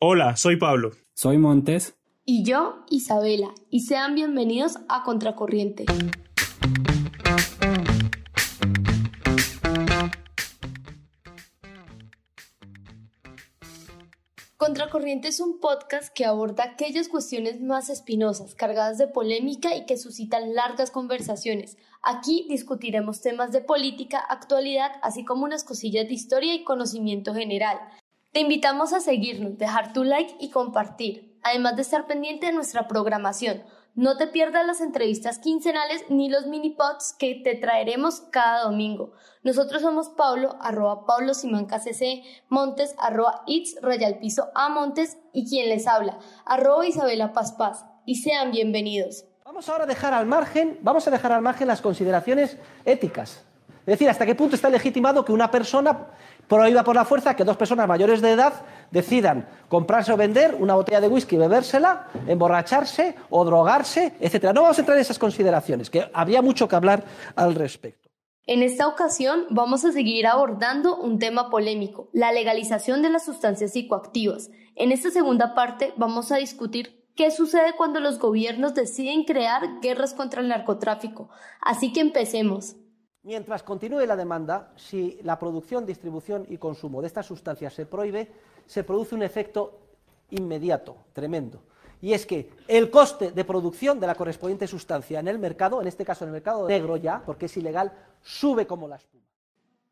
Hola, soy Pablo. Soy Montes. Y yo, Isabela. Y sean bienvenidos a Contracorriente. Contracorriente es un podcast que aborda aquellas cuestiones más espinosas, cargadas de polémica y que suscitan largas conversaciones. Aquí discutiremos temas de política, actualidad, así como unas cosillas de historia y conocimiento general. Te invitamos a seguirnos, dejar tu like y compartir, además de estar pendiente de nuestra programación. No te pierdas las entrevistas quincenales ni los mini pods que te traeremos cada domingo. Nosotros somos Pablo, arroba Pablo Simán KCC, Montes, arroba It's, Rayal Piso A Montes y quien les habla, arroba Isabela Paz Paz. Y sean bienvenidos. Vamos ahora a dejar al margen, vamos a dejar al margen las consideraciones éticas. Es decir, hasta qué punto está legitimado que una persona prohíba por la fuerza que dos personas mayores de edad decidan comprarse o vender una botella de whisky, bebérsela, emborracharse o drogarse, etcétera. No vamos a entrar en esas consideraciones, que había mucho que hablar al respecto. En esta ocasión vamos a seguir abordando un tema polémico, la legalización de las sustancias psicoactivas. En esta segunda parte vamos a discutir qué sucede cuando los gobiernos deciden crear guerras contra el narcotráfico. Así que empecemos. Mientras continúe la demanda, si la producción, distribución y consumo de estas sustancias se prohíbe, se produce un efecto inmediato, tremendo. Y es que el coste de producción de la correspondiente sustancia en el mercado, en este caso en el mercado negro ya, porque es ilegal, sube como la espuma.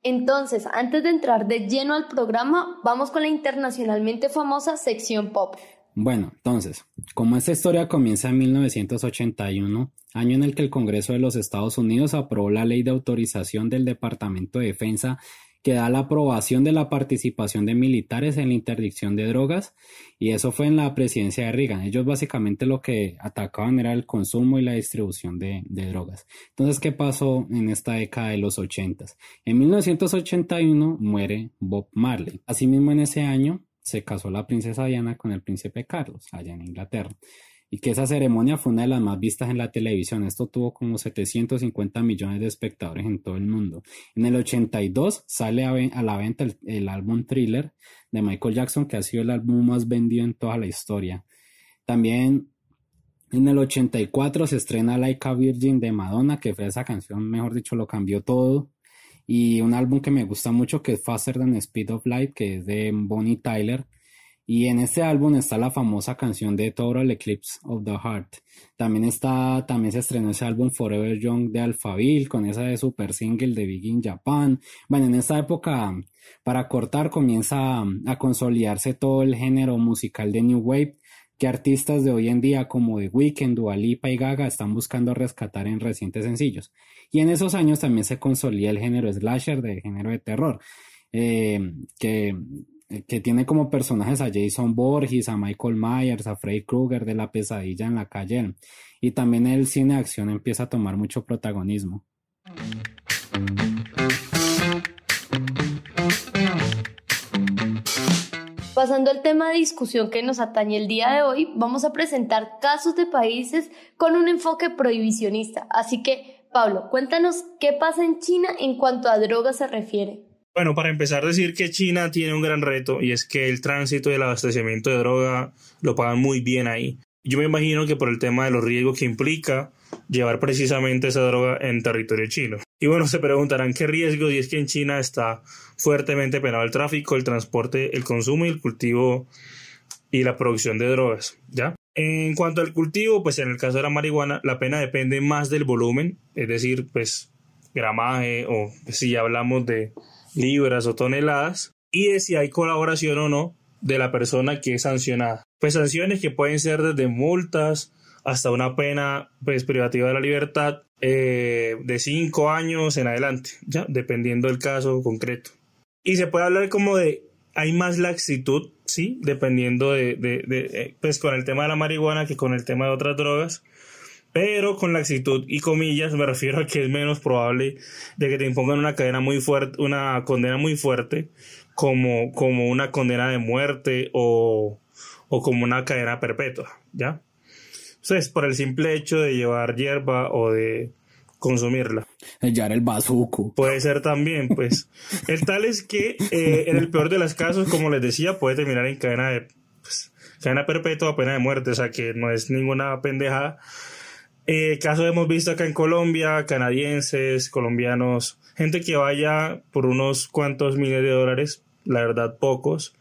Entonces, antes de entrar de lleno al programa, vamos con la internacionalmente famosa sección pop. Bueno, entonces, como esta historia comienza en 1981, año en el que el Congreso de los Estados Unidos aprobó la ley de autorización del Departamento de Defensa que da la aprobación de la participación de militares en la interdicción de drogas y eso fue en la presidencia de Reagan. Ellos básicamente lo que atacaban era el consumo y la distribución de, drogas. Entonces, ¿qué pasó en esta década de los 80? En 1981 muere Bob Marley. Asimismo, en ese año se casó la princesa Diana con el príncipe Carlos, allá en Inglaterra. Y que esa ceremonia fue una de las más vistas en la televisión. Esto tuvo como 750 millones de espectadores en todo el mundo. En el 82 sale a, la venta el, álbum Thriller de Michael Jackson, que ha sido el álbum más vendido en toda la historia. También en el 84 se estrena Like a Virgin de Madonna, que fue esa canción, mejor dicho, lo cambió todo y un álbum que me gusta mucho que es Faster Than Speed of Light, que es de Bonnie Tyler. Y en este álbum está la famosa canción de Total Eclipse of the Heart. También está, también se estrenó ese álbum Forever Young de Alphaville, con esa de super single de Big in Japan. Bueno, en esta época, para cortar, comienza a consolidarse todo el género musical de New Wave que artistas de hoy en día como The Weeknd, Dua Lipa y Gaga están buscando rescatar en recientes sencillos. Y en esos años también se consolida el género slasher de género de terror, eh, que, que, tiene como personajes a Jason Borges, a Michael Myers, a Freddy Krueger de la pesadilla en la calle. Y también el cine acción empieza a tomar mucho protagonismo. Pasando al tema de discusión que nos atañe el día de hoy, vamos a presentar casos de países con un enfoque prohibicionista. Así que, Pablo, cuéntanos qué pasa en China en cuanto a drogas se refiere. Bueno, para empezar, decir que China tiene un gran reto y es que el tránsito y el abastecimiento de droga lo pagan muy bien ahí. Yo me imagino que por el tema de los riesgos que implica llevar precisamente esa droga en territorio chino. Y bueno, se preguntarán qué riesgos y es que en China está fuertemente penado el tráfico, el transporte, el consumo y el cultivo y la producción de drogas, ¿ya? En cuanto al cultivo, pues en el caso de la marihuana, la pena depende más del volumen, es decir, pues gramaje o si hablamos de libras o toneladas, y de si hay colaboración o no de la persona que es sancionada. Pues sanciones que pueden ser desde multas hasta una pena pues, privativa de la libertad eh, de cinco años en adelante, ya, dependiendo del caso concreto. Y se puede hablar como de, hay más laxitud, sí, dependiendo de, de, eh, pues con el tema de la marihuana que con el tema de otras drogas, pero con laxitud y comillas me refiero a que es menos probable de que te impongan una cadena muy fuerte, una condena muy fuerte, como, como una condena de muerte o, o como una cadena perpetua, ¿ya? Entonces, por el simple hecho de llevar hierba o de consumirla. Llevar el bazuco. Puede ser también, pues. el tal es que eh, en el peor de los casos, como les decía, puede terminar en cadena de pues, cadena perpetua, pena de muerte, o sea que no es ninguna pendejada. Eh, casos hemos visto acá en Colombia, canadienses, colombianos, gente que vaya por unos cuantos miles de dólares, la verdad pocos,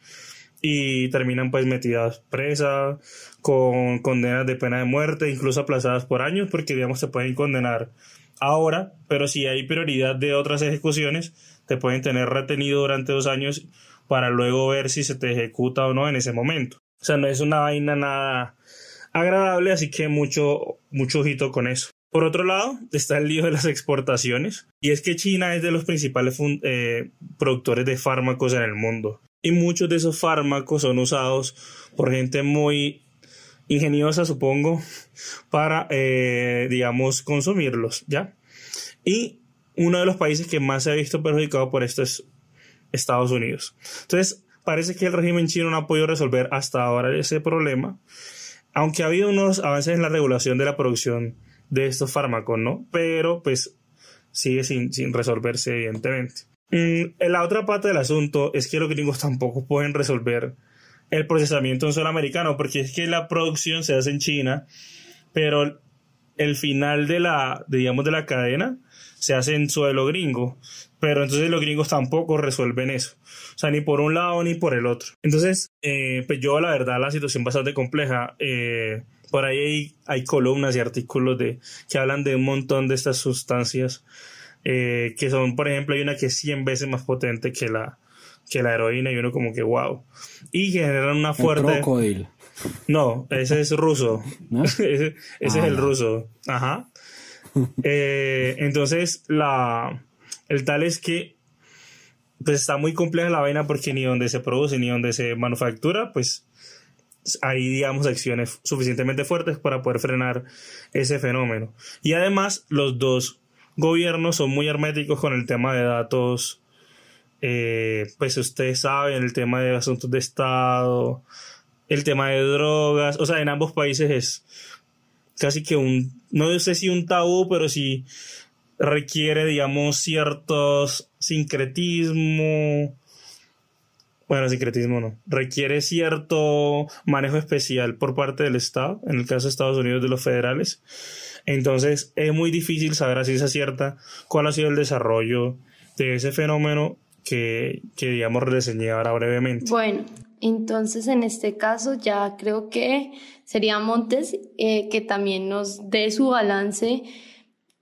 y terminan pues metidas presas, con condenas de pena de muerte, incluso aplazadas por años, porque digamos se pueden condenar ahora, pero si hay prioridad de otras ejecuciones, te pueden tener retenido durante dos años para luego ver si se te ejecuta o no en ese momento. O sea, no es una vaina nada agradable, así que mucho, mucho ojito con eso. Por otro lado, está el lío de las exportaciones, y es que China es de los principales eh, productores de fármacos en el mundo. Y muchos de esos fármacos son usados por gente muy ingeniosa, supongo, para, eh, digamos, consumirlos, ¿ya? Y uno de los países que más se ha visto perjudicado por esto es Estados Unidos. Entonces, parece que el régimen chino no ha podido resolver hasta ahora ese problema, aunque ha habido unos avances en la regulación de la producción de estos fármacos, ¿no? Pero, pues, sigue sin, sin resolverse, evidentemente. Mm, la otra parte del asunto es que los gringos tampoco pueden resolver el procesamiento en suelo americano, porque es que la producción se hace en China, pero el final de la, digamos, de la cadena se hace en suelo gringo. Pero entonces los gringos tampoco resuelven eso. O sea, ni por un lado ni por el otro. Entonces, eh, pues yo la verdad la situación bastante compleja. Eh, por ahí hay, columnas y artículos de, que hablan de un montón de estas sustancias. Eh, que son, por ejemplo, hay una que es 100 veces más potente que la, que la heroína y uno como que wow. Y generan una fuerte... No, ese es ruso. ese, es el ah, ruso. Ajá. Eh, entonces, la, el tal es que pues está muy compleja la vaina porque ni donde se produce ni donde se manufactura, pues hay, digamos, acciones suficientemente fuertes para poder frenar ese fenómeno. Y además, los dos gobiernos son muy herméticos con el tema de datos eh, pues ustedes saben, el tema de asuntos de Estado, el tema de drogas, o sea, en ambos países es casi que un, no sé si un tabú, pero sí requiere, digamos, ciertos sincretismo, bueno, sincretismo no, requiere cierto manejo especial por parte del Estado, en el caso de Estados Unidos de los federales. Entonces es muy difícil saber a ciencia cierta cuál ha sido el desarrollo de ese fenómeno que, que digamos, reseñé ahora brevemente. Bueno, entonces en este caso ya creo que sería Montes eh, que también nos dé su balance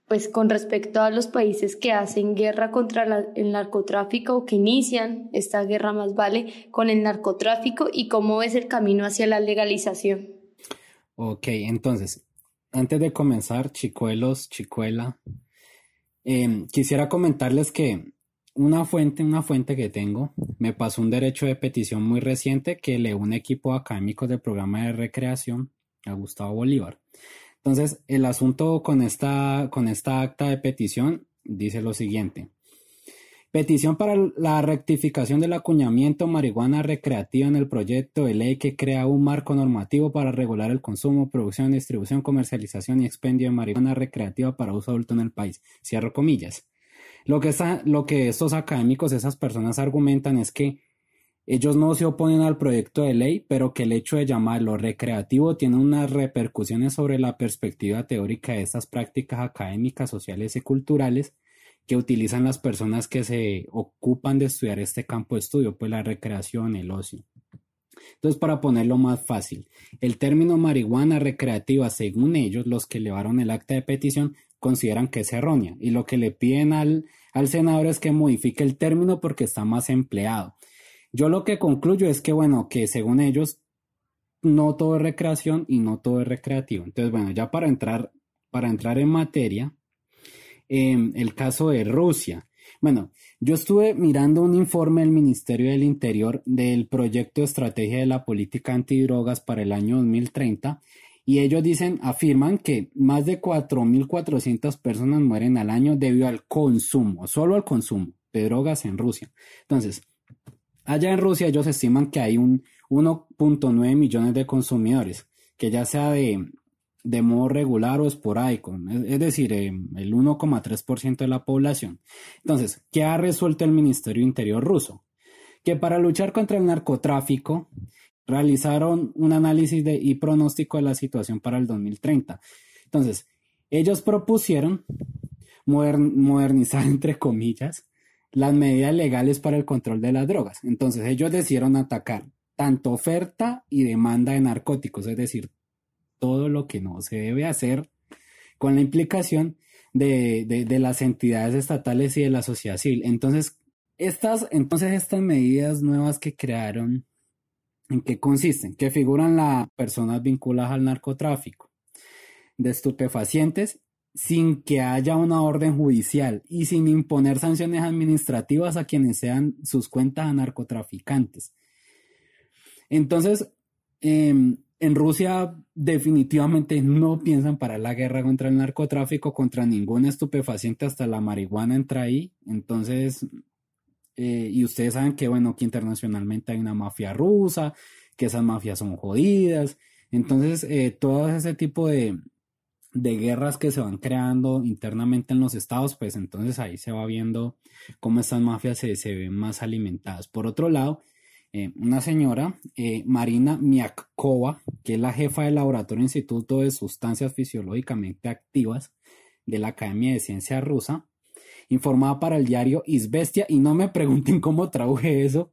pues con respecto a los países que hacen guerra contra el narcotráfico o que inician esta guerra más vale con el narcotráfico y cómo es el camino hacia la legalización. Ok, entonces, antes de comenzar, chicuelos, chicuela, em, quisiera comentarles que una fuente, una fuente que tengo, me pasó un derecho de petición muy reciente que le un equipo académico del programa de recreación a Gustavo Bolívar. Entonces, el asunto con esta, con esta acta de petición dice lo siguiente. Petición para la rectificación del acuñamiento marihuana recreativa en el proyecto de ley que crea un marco normativo para regular el consumo, producción, distribución, comercialización y expendio de marihuana recreativa para uso adulto en el país. Cierro comillas. Lo que, estos académicos, esas personas argumentan es que ellos no se oponen al proyecto de ley, pero que el hecho de llamarlo recreativo tiene unas repercusiones sobre la perspectiva teórica de estas prácticas académicas, sociales y culturales que utilizan las personas que se ocupan de estudiar este campo de estudio, pues la recreación, el ocio. Entonces, para ponerlo más fácil, el término marihuana recreativa, según ellos, los que elevaron el acta de petición, consideran que es errónea y lo que le piden al, al senador es que modifique el término porque está más empleado. Yo lo que concluyo es que, bueno, que según ellos, no todo es recreación y no todo es recreativo. Entonces, bueno, ya para entrar, para entrar en materia, em, el caso de Rusia. Bueno, yo estuve mirando un informe del Ministerio del Interior del proyecto de estrategia de la política antidrogas para el año 2030 y ellos dicen, afirman que más de 4.400 personas mueren al año debido al consumo, solo al consumo de drogas en Rusia. Entonces, allá en Rusia ellos estiman que hay un 1.9 millones de consumidores, que ya sea de, de modo regular o esporádico, es, decir, eh, el 1,3% de la población. Entonces, ¿qué ha resuelto el Ministerio Interior ruso? Que para luchar contra el narcotráfico, realizaron un análisis de, y pronóstico de la situación para el 2030. Entonces, ellos propusieron modernizar, entre comillas, las medidas legales para el control de las drogas. Entonces, ellos decidieron atacar tanto oferta y demanda de narcóticos, es decir, todo lo que no se debe hacer con la implicación de, de, las entidades estatales y de la sociedad civil. Entonces, estas, entonces, estas medidas nuevas que crearon, ¿en qué consisten? Que figuran las personas vinculadas al narcotráfico de estupefacientes sin que haya una orden judicial y sin imponer sanciones administrativas a quienes sean sus cuentas a narcotraficantes. Entonces, em, en Rusia definitivamente no piensan parar la guerra contra el narcotráfico, contra ningún estupefaciente, hasta la marihuana entra ahí. Entonces, eh, y ustedes saben que, bueno, que internacionalmente hay una mafia rusa, que esas mafias son jodidas. Entonces, eh, todo ese tipo de, de guerras que se van creando internamente en los estados, pues entonces ahí se va viendo cómo estas mafias se, se ven más alimentadas. Por otro lado, eh, una señora, Marina Miakova, que es la jefa del Laboratorio Instituto de Sustancias Fisiológicamente Activas de la Academia de Ciencia Rusa, informaba para el diario Isbestia, y no me pregunten cómo traduje eso,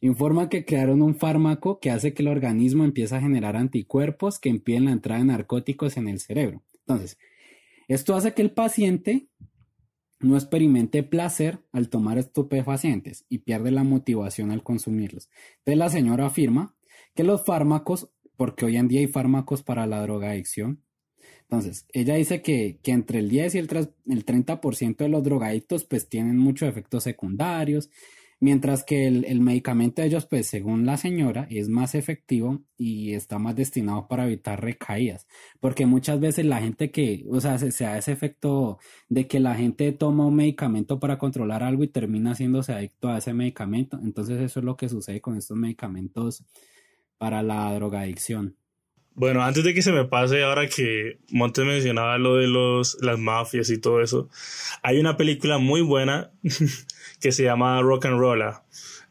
informa que crearon un fármaco que hace que el organismo empiece a generar anticuerpos que impiden la entrada de narcóticos en el cerebro. Entonces, esto hace que el paciente no experimente placer al tomar estupefacientes y pierde la motivación al consumirlos. Entonces la señora afirma que los fármacos, porque hoy en día hay fármacos para la drogadicción, entonces ella dice que, entre el 10 y el, el 30% de los drogadictos pues tienen muchos efectos secundarios, Mientras que el, medicamento de ellos, pues según la señora, es más efectivo y está más destinado para evitar recaídas. Porque muchas veces la gente que, o sea, se, se da ese efecto de que la gente toma un medicamento para controlar algo y termina haciéndose adicto a ese medicamento. Entonces eso es lo que sucede con estos medicamentos para la drogadicción. Bueno, antes de que se me pase, ahora que Montes mencionaba lo de los, las mafias y todo eso, hay una película muy buena que se llama Rock and Rolla.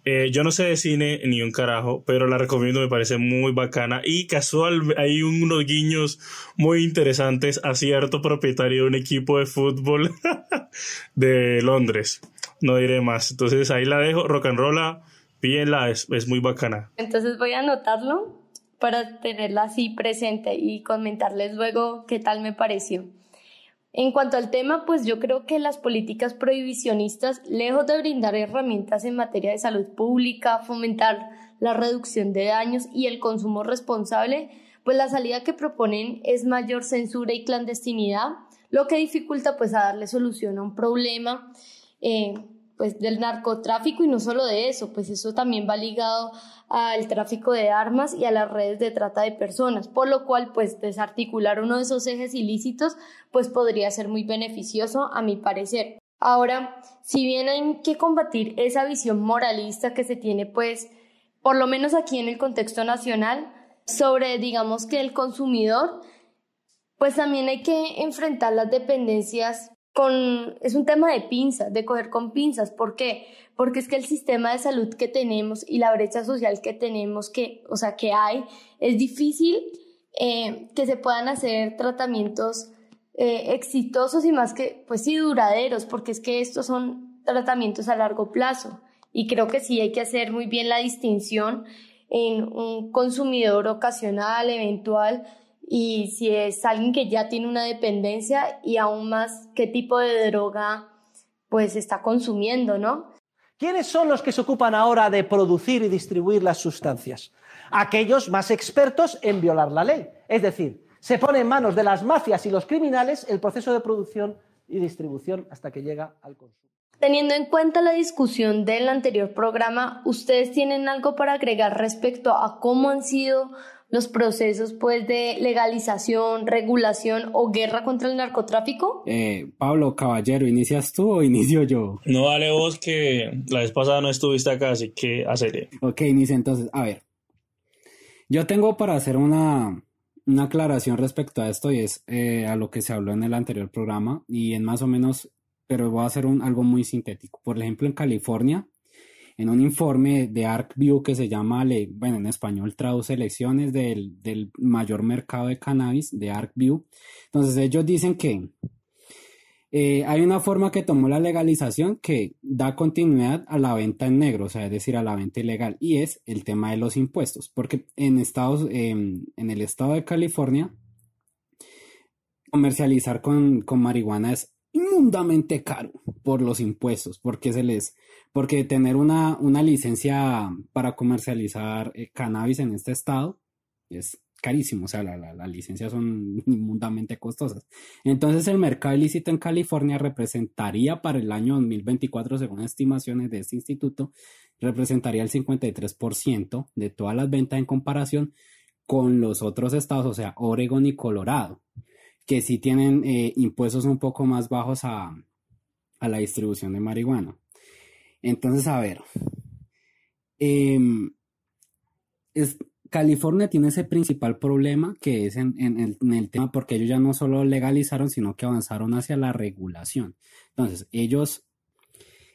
Eh, yo no sé de cine ni un carajo, pero la recomiendo, me parece muy bacana. Y casual, hay unos guiños muy interesantes a cierto propietario de un equipo de fútbol de Londres. No diré más. Entonces ahí la dejo, Rock and Rolla, pídenla, es, es muy bacana. Entonces voy a anotarlo para tenerla así presente y comentarles luego qué tal me pareció. En cuanto al tema, pues yo creo que las políticas prohibicionistas, lejos de brindar herramientas en materia de salud pública, fomentar la reducción de daños y el consumo responsable, pues la salida que proponen es mayor censura y clandestinidad, lo que dificulta pues a darle solución a un problema eh, pues del narcotráfico y no solo de eso, pues eso también va ligado al tráfico de armas y a las redes de trata de personas, por lo cual pues desarticular uno de esos ejes ilícitos pues podría ser muy beneficioso a mi parecer. Ahora, si bien hay que combatir esa visión moralista que se tiene pues por lo menos aquí en el contexto nacional sobre digamos que el consumidor pues también hay que enfrentar las dependencias con, es un tema de pinzas, de coger con pinzas. ¿Por qué? Porque es que el sistema de salud que tenemos y la brecha social que tenemos, que, o sea, que hay, es difícil eh, que se puedan hacer tratamientos eh, exitosos y más que, pues sí, duraderos, porque es que estos son tratamientos a largo plazo. Y creo que sí hay que hacer muy bien la distinción en un consumidor ocasional, eventual, y si es alguien que ya tiene una dependencia y aún más qué tipo de droga pues está consumiendo, ¿no? ¿Quiénes son los que se ocupan ahora de producir y distribuir las sustancias? Aquellos más expertos en violar la ley. Es decir, se pone en manos de las mafias y los criminales el proceso de producción y distribución hasta que llega al consumo. Teniendo en cuenta la discusión del anterior programa, ¿ustedes tienen algo para agregar respecto a cómo han sido los procesos pues de legalización, regulación o guerra contra el narcotráfico? Eh, Pablo, caballero, ¿inicias tú o inicio yo? No, dale vos que la vez pasada no estuviste acá, así que hacele. Ok, inicia entonces. A ver, yo tengo para hacer una, una aclaración respecto a esto y es eh, a lo que se habló en el anterior programa y en más o menos, pero voy a hacer un, algo muy sintético. Por ejemplo, en California, en un informe de ArcView que se llama, bueno, en español traduce elecciones del, del mayor mercado de cannabis, de ArcView. Entonces ellos dicen que eh, hay una forma que tomó la legalización que da continuidad a la venta en negro, o sea, es decir, a la venta ilegal, y es el tema de los impuestos, porque en Estados, em, en el estado de California, comercializar con, con marihuana es inmundamente caro por los impuestos, porque se les, porque tener una, una licencia para comercializar eh, cannabis en este estado es carísimo, o sea, las la, licencias son inmundamente costosas. Entonces, el mercado ilícito en California representaría para el año 2024, según estimaciones de este instituto, representaría el 53% de todas las ventas en comparación con los otros estados, o sea, Oregon y Colorado, que sí tienen eh, impuestos un poco más bajos a, a, la distribución de marihuana. Entonces, a ver, em, es, California tiene ese principal problema que es en, el, tema porque ellos ya no solo legalizaron, sino que avanzaron hacia la regulación. Entonces, ellos,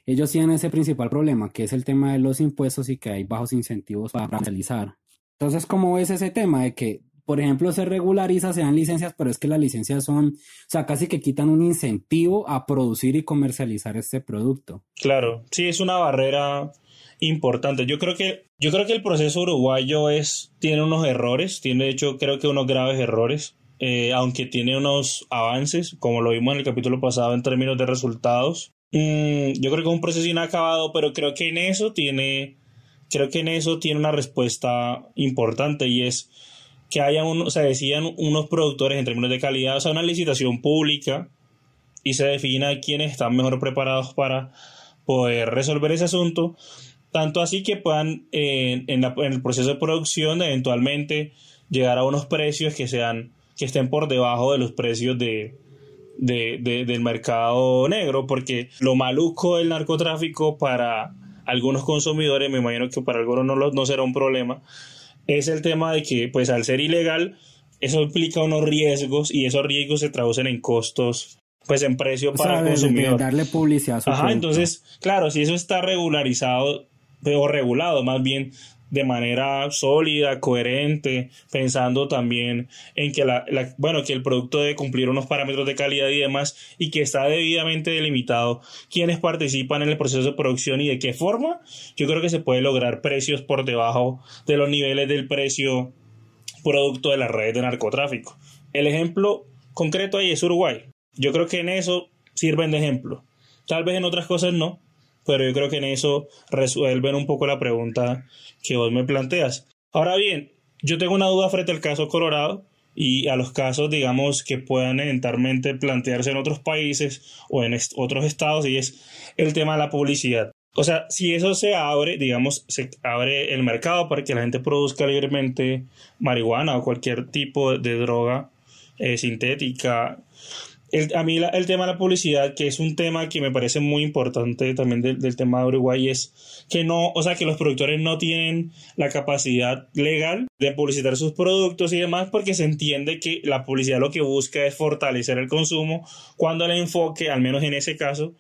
ellos tienen ese principal problema que es el tema de los impuestos y que hay bajos incentivos para realizar. Entonces, ¿cómo es ese tema de que, por ejemplo, se regulariza, se dan licencias, pero es que las licencias son, o sea, casi que quitan un incentivo a producir y comercializar este producto? Claro, sí, es una barrera importante. Yo creo que, yo creo que el proceso uruguayo es, tiene unos errores, tiene de hecho creo que unos graves errores, eh, aunque tiene unos avances, como lo vimos en el capítulo pasado en términos de resultados. Mm, yo creo que es un proceso inacabado, pero creo que en eso tiene, creo que en eso tiene una respuesta importante y es que haya un, se decían unos productores en términos de calidad, o sea, una licitación pública y se defina quiénes están mejor preparados para poder resolver ese asunto. Tanto así que puedan eh, en, el proceso de producción eventualmente llegar a unos precios que sean que estén por debajo de los precios de, del mercado negro porque lo maluco del narcotráfico para algunos consumidores me imagino que para algunos no, no será un problema es el tema de que pues al ser ilegal eso implica unos riesgos y esos riesgos se traducen en costos pues en precio para el consumidor. darle publicidad Ajá, entonces, claro, si eso está regularizado o regulado más bien de manera sólida, coherente, pensando también en que la, bueno, que el producto debe cumplir unos parámetros de calidad y demás y que está debidamente delimitado quiénes participan en el proceso de producción y de qué forma, yo creo que se puede lograr precios por debajo de los niveles del precio producto de las redes de narcotráfico. El ejemplo concreto ahí es Uruguay. Yo creo que en eso sirven de ejemplo. Tal vez en otras cosas no, pero yo creo que en eso resuelven un poco la pregunta que vos me planteas. Ahora bien, yo tengo una duda frente al caso Colorado y a los casos, digamos, que puedan eventualmente plantearse en otros países o en otros estados y es el tema de la publicidad. O sea, si eso se abre, digamos, se abre el mercado para que la gente produzca libremente marihuana o cualquier tipo de droga eh, sintética, a mí el tema de la publicidad, que es un tema que me parece muy importante también del, tema de Uruguay, es que no, o sea, que los productores no tienen la capacidad legal de publicitar sus productos y demás, porque se entiende que la publicidad lo que busca es fortalecer el consumo, cuando el enfoque, al menos en ese caso,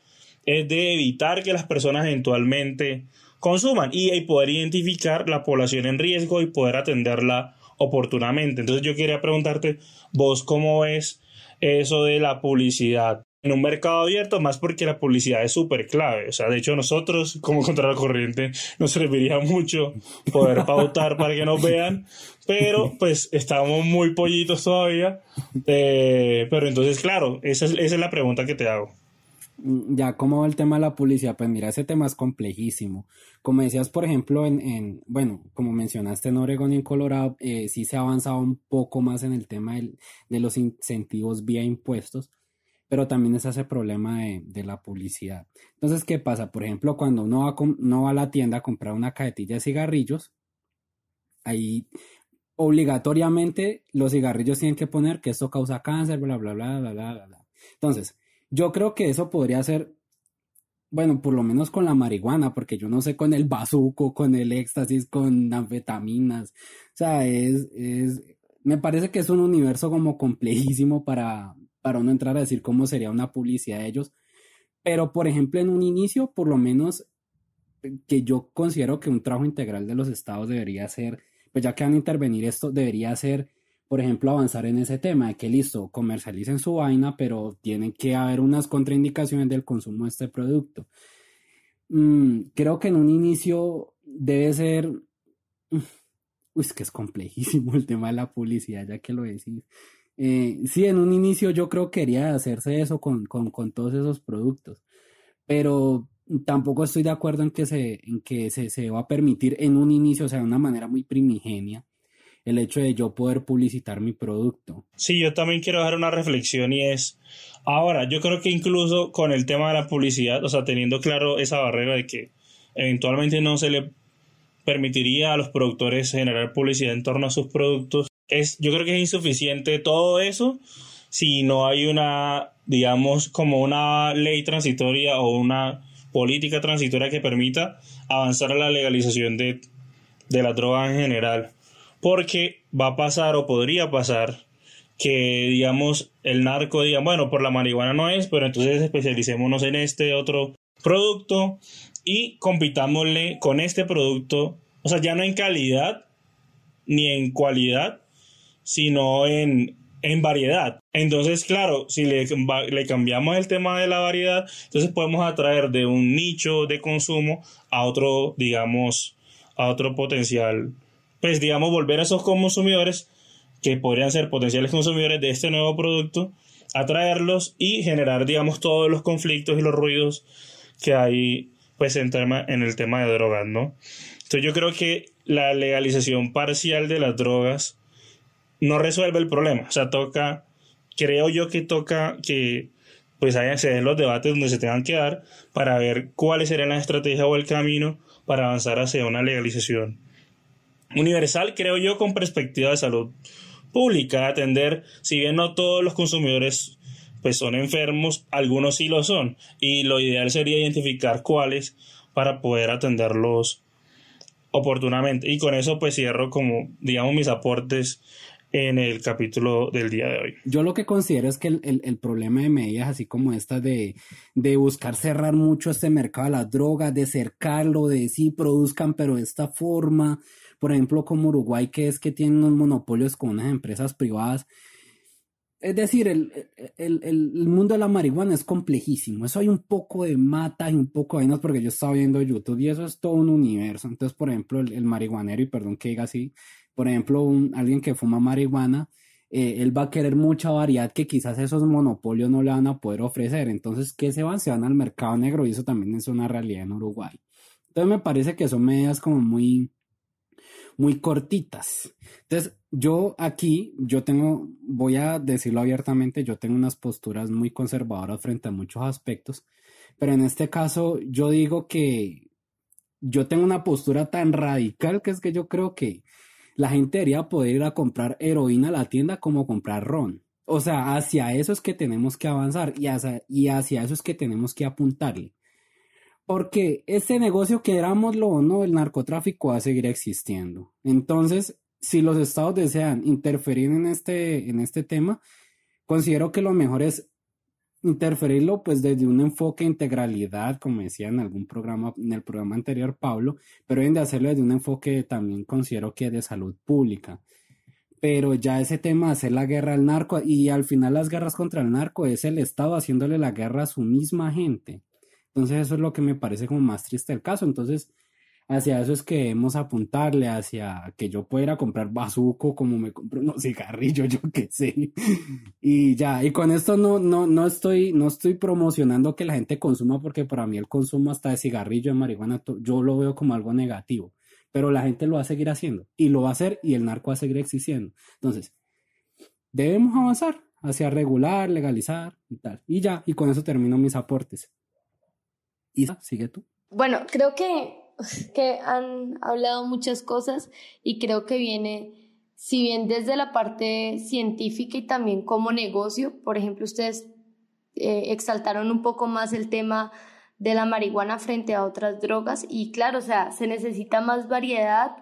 es de evitar que las personas eventualmente consuman y, y poder identificar la población en riesgo y poder atenderla oportunamente. Entonces yo quería preguntarte, vos cómo ves eso de la publicidad en un mercado abierto, más porque la publicidad es súper clave. O sea, de hecho, nosotros, como contra la corriente, nos serviría mucho poder pautar para que nos vean, pero pues estamos muy pollitos todavía. Eh, pero entonces, claro, esa es, esa es la pregunta que te hago. Ya, ¿cómo va el tema de la publicidad? Pues mira, ese tema es complejísimo. Como decías, por ejemplo, en, en bueno, como mencionaste en Oregon y en Colorado, eh, sí se ha avanzado un poco más en el tema de los incentivos vía impuestos, pero también es ese problema de, de, la publicidad. Entonces, ¿qué pasa? Por ejemplo, cuando uno va, no va a la tienda a comprar una cajetilla de cigarrillos, ahí obligatoriamente los cigarrillos tienen que poner que esto causa cáncer, bla, bla, bla, bla, bla, bla. Entonces, yo creo que eso podría ser, bueno, por lo menos con la marihuana, porque yo no sé con el bazuco, con el éxtasis, con anfetaminas. O sea, es, es, me parece que es un universo como complejísimo para, para uno entrar a decir cómo sería una publicidad de ellos. Pero, por ejemplo, en un inicio, por lo menos que yo considero que un trabajo integral de los estados debería ser, pues ya que van a intervenir esto, debería ser, por ejemplo, avanzar en ese tema de que listo, comercialicen su vaina, pero tienen que haber unas contraindicaciones del consumo de este producto. Mm, creo que en un inicio debe ser, uy, es que es complejísimo el tema de la publicidad, ya que lo decís. Eh, sí, en un inicio yo creo que quería hacerse eso con, con, con todos esos productos, pero tampoco estoy de acuerdo en que se, en que se, se va a permitir en un inicio, o sea, de una manera muy primigenia, el hecho de yo poder publicitar mi producto. Sí, yo también quiero dar una reflexión y es, ahora, yo creo que incluso con el tema de la publicidad, o sea, teniendo claro esa barrera de que eventualmente no se le permitiría a los productores generar publicidad en torno a sus productos, es, yo creo que es insuficiente todo eso si no hay una, digamos, como una ley transitoria o una política transitoria que permita avanzar a la legalización de, de la droga en general. Porque va a pasar o podría pasar que, digamos, el narco diga, bueno, por la marihuana no es, pero entonces especialicémonos en este otro producto y compitámosle con este producto, o sea, ya no en calidad ni en cualidad, sino en, en variedad. Entonces, claro, si le, le, cambiamos el tema de la variedad, entonces podemos atraer de un nicho de consumo a otro, digamos, a otro potencial, pues digamos, volver a esos consumidores que podrían ser potenciales consumidores de este nuevo producto, atraerlos y generar, digamos, todos los conflictos y los ruidos que hay, pues, en, tema, en el tema de drogas, ¿no? Entonces yo creo que la legalización parcial de las drogas no resuelve el problema. O sea, toca, creo yo que toca que pues se den los debates donde se tengan que dar para ver cuáles serían las estrategias o el camino para avanzar hacia una legalización universal, creo yo, con perspectiva de salud pública, atender, si bien no todos los consumidores pues son enfermos, algunos sí lo son, y lo ideal sería identificar cuáles para poder atenderlos oportunamente. Y con eso pues cierro como, digamos, mis aportes en el capítulo del día de hoy. Yo lo que considero es que el, el, problema de medidas, así como esta de, de, buscar cerrar mucho este mercado de las drogas, de cercarlo, de sí produzcan, pero de esta forma, por ejemplo, como Uruguay, que es que tiene unos monopolios con unas empresas privadas. Es decir, el, el, el, mundo de la marihuana es complejísimo. Eso hay un poco de mata y un poco de vainas porque yo estaba viendo YouTube y eso es todo un universo. Entonces, por ejemplo, el, marihuanero, y perdón que diga así, por ejemplo, un, alguien que fuma marihuana, eh, él va a querer mucha variedad que quizás esos monopolios no le van a poder ofrecer. Entonces, ¿qué se van? Se van al mercado negro y eso también es una realidad en Uruguay. Entonces, me parece que son medidas como muy, muy cortitas. Entonces, yo aquí, yo tengo, voy a decirlo abiertamente, yo tengo unas posturas muy conservadoras frente a muchos aspectos, pero en este caso yo digo que yo tengo una postura tan radical que es que yo creo que la gente debería poder ir a comprar heroína a la tienda como comprar ron. O sea, hacia eso es que tenemos que avanzar y hacia, y hacia eso es que tenemos que apuntarle. Porque este negocio, querámoslo o no, el narcotráfico va a seguir existiendo. Entonces, si los estados desean interferir en este, en este tema, considero que lo mejor es interferirlo pues desde un enfoque de integralidad, como decía en algún programa, en el programa anterior Pablo, pero deben de hacerlo desde un enfoque también considero que de salud pública. Pero ya ese tema de hacer la guerra al narco y al final las guerras contra el narco es el Estado haciéndole la guerra a su misma gente. Entonces eso es lo que me parece como más triste el caso. Entonces hacia eso es que debemos apuntarle, hacia que yo pueda comprar bazuco como me compro unos cigarrillos, yo qué sé. Y ya, y con esto no, no, no estoy, no estoy promocionando que la gente consuma, porque para mí el consumo hasta de cigarrillo de marihuana, yo lo veo como algo negativo. Pero la gente lo va a seguir haciendo, y lo va a hacer, y el narco va a seguir existiendo. Entonces, debemos avanzar hacia regular, legalizar y tal. Y ya, y con eso termino mis aportes. Sigue tú. Bueno, creo que que han hablado muchas cosas y creo que viene, si bien desde la parte científica y también como negocio, por ejemplo, ustedes eh, exaltaron un poco más el tema de la marihuana frente a otras drogas y claro, o sea, se necesita más variedad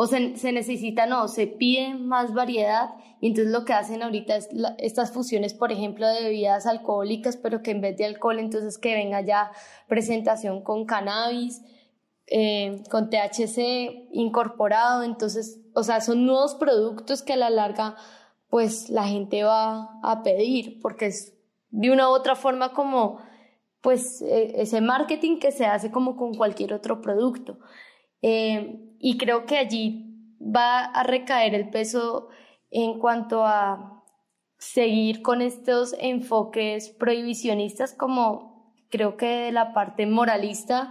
o se, se necesita, no, se pide más variedad y entonces lo que hacen ahorita es estas fusiones, por ejemplo, de bebidas alcohólicas, pero que en vez de alcohol entonces que venga ya presentación con cannabis eh, con THC incorporado, entonces, o sea, son nuevos productos que a la larga pues la gente va a pedir, porque es de una u otra forma como pues e, ese marketing que se hace como con cualquier otro producto. Eh, y creo que allí va a recaer el peso en cuanto a seguir con estos enfoques prohibicionistas como creo que de la parte moralista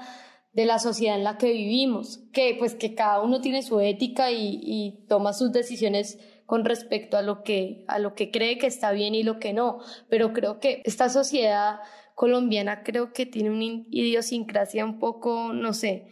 de la sociedad en la que vivimos, que pues que cada uno tiene su ética y, y toma sus decisiones con respecto a lo que a lo que cree que está bien y lo que no, pero creo que esta sociedad colombiana creo que tiene una idiosincrasia un poco, no sé,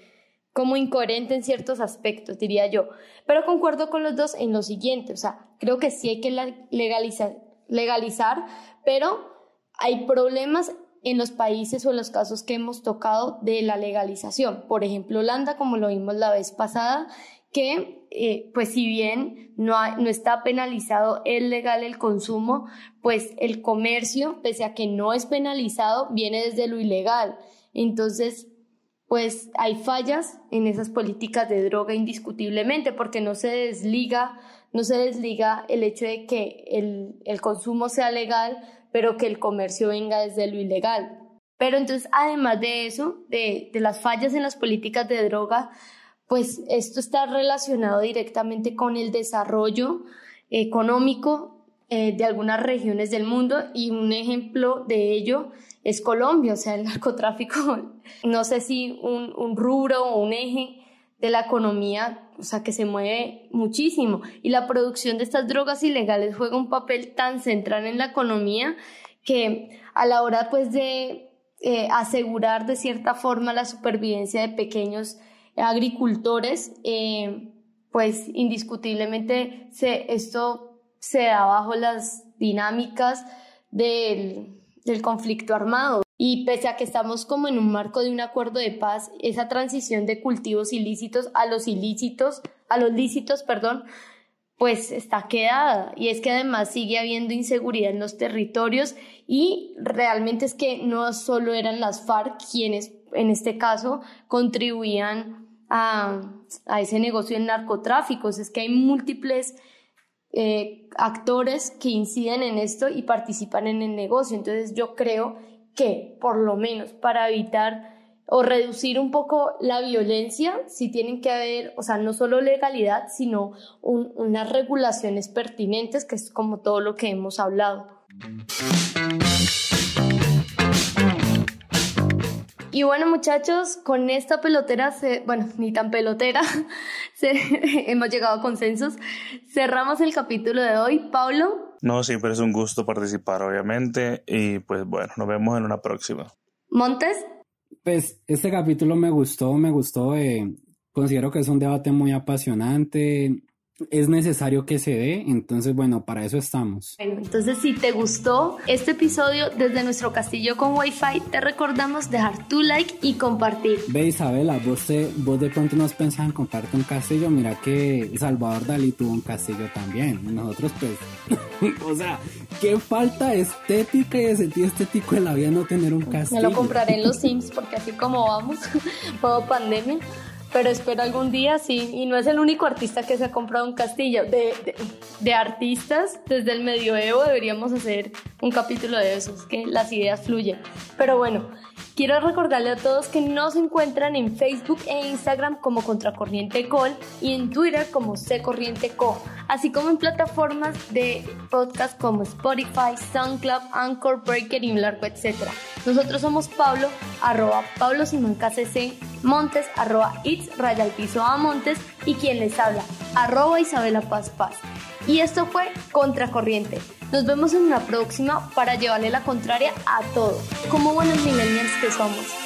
como incoherente en ciertos aspectos, diría yo. Pero concuerdo con los dos en lo siguiente, o sea, creo que sí hay que legalizar, legalizar pero hay problemas en los países o en los casos que hemos tocado de la legalización. Por ejemplo, Holanda, como lo vimos la vez pasada, que eh, pues si bien no, no está penalizado el legal el consumo, pues el comercio, pese a que no es penalizado, viene desde lo ilegal. Entonces, pues hay fallas en esas políticas de droga indiscutiblemente, porque no se desliga, no se desliga el hecho de que el, el consumo sea legal, pero que el comercio venga desde lo ilegal. Pero entonces, además de eso, de, de las fallas en las políticas de droga, pues esto está relacionado directamente con el desarrollo económico eh, de algunas regiones del mundo y un ejemplo de ello es Colombia, o sea, el narcotráfico, no sé si un, un rubro o un eje de la economía, o sea, que se mueve muchísimo. Y la producción de estas drogas ilegales juega un papel tan central en la economía que a la hora, pues, de eh, asegurar de cierta forma la supervivencia de pequeños agricultores, eh, pues indiscutiblemente se, esto se da bajo las dinámicas del, del conflicto armado. Y pese a que estamos como en un marco de un acuerdo de paz, esa transición de cultivos ilícitos a los ilícitos, a los lícitos, perdón, pues está quedada. Y es que además sigue habiendo inseguridad en los territorios y realmente es que no solo eran las FARC quienes en este caso contribuían a, ese negocio del narcotráfico. Es que hay múltiples eh, actores que inciden en esto y participan en el negocio. Entonces yo creo que por lo menos para evitar o reducir un poco la violencia, sí tienen que haber, o sea, no solo legalidad, sino unas regulaciones pertinentes, que es como todo lo que hemos hablado. Y bueno, muchachos, con esta pelotera, se, bueno, ni tan pelotera, hemos llegado a consensos. Cerramos el capítulo de hoy. Pablo. No, siempre es un gusto participar, obviamente. Y pues bueno, nos vemos en una próxima. Montes. Pues este capítulo me gustó, me gustó. Eh, considero que es un debate muy apasionante es necesario que se dé, entonces bueno, para eso estamos. Bueno, entonces si te gustó este episodio desde nuestro castillo con wifi, te recordamos dejar tu like y compartir. Ve Isabela, vos, te, vos de pronto nos pensás en compartir un castillo, mira que Salvador Dalí tuvo un castillo también, nosotros pues, o sea, qué falta estética y de sentido estético en la vida no tener un castillo. Me lo compraré en los Sims porque así como vamos, todo pandemia pero espero algún día sí. Y no es el único artista que se ha comprado un castillo. De, de, artistas, desde el medioevo deberíamos hacer un capítulo de esos, que las ideas fluyen. Pero bueno, quiero recordarle a todos que nos encuentran en Facebook e Instagram como Contracorriente Col y en Twitter como C Corriente Co, así como en plataformas de podcast como Spotify, SoundCloud, Anchor, Breaker y un largo etcétera. Nosotros somos Pablo, arroba Pablo Simón Montes, arroba It's Raya Piso a Montes y quien les habla, arroba Isabela Paz Paz. Y esto fue Contracorriente. Nos vemos en una próxima para llevarle la contraria a todo, como buenos millennials que somos.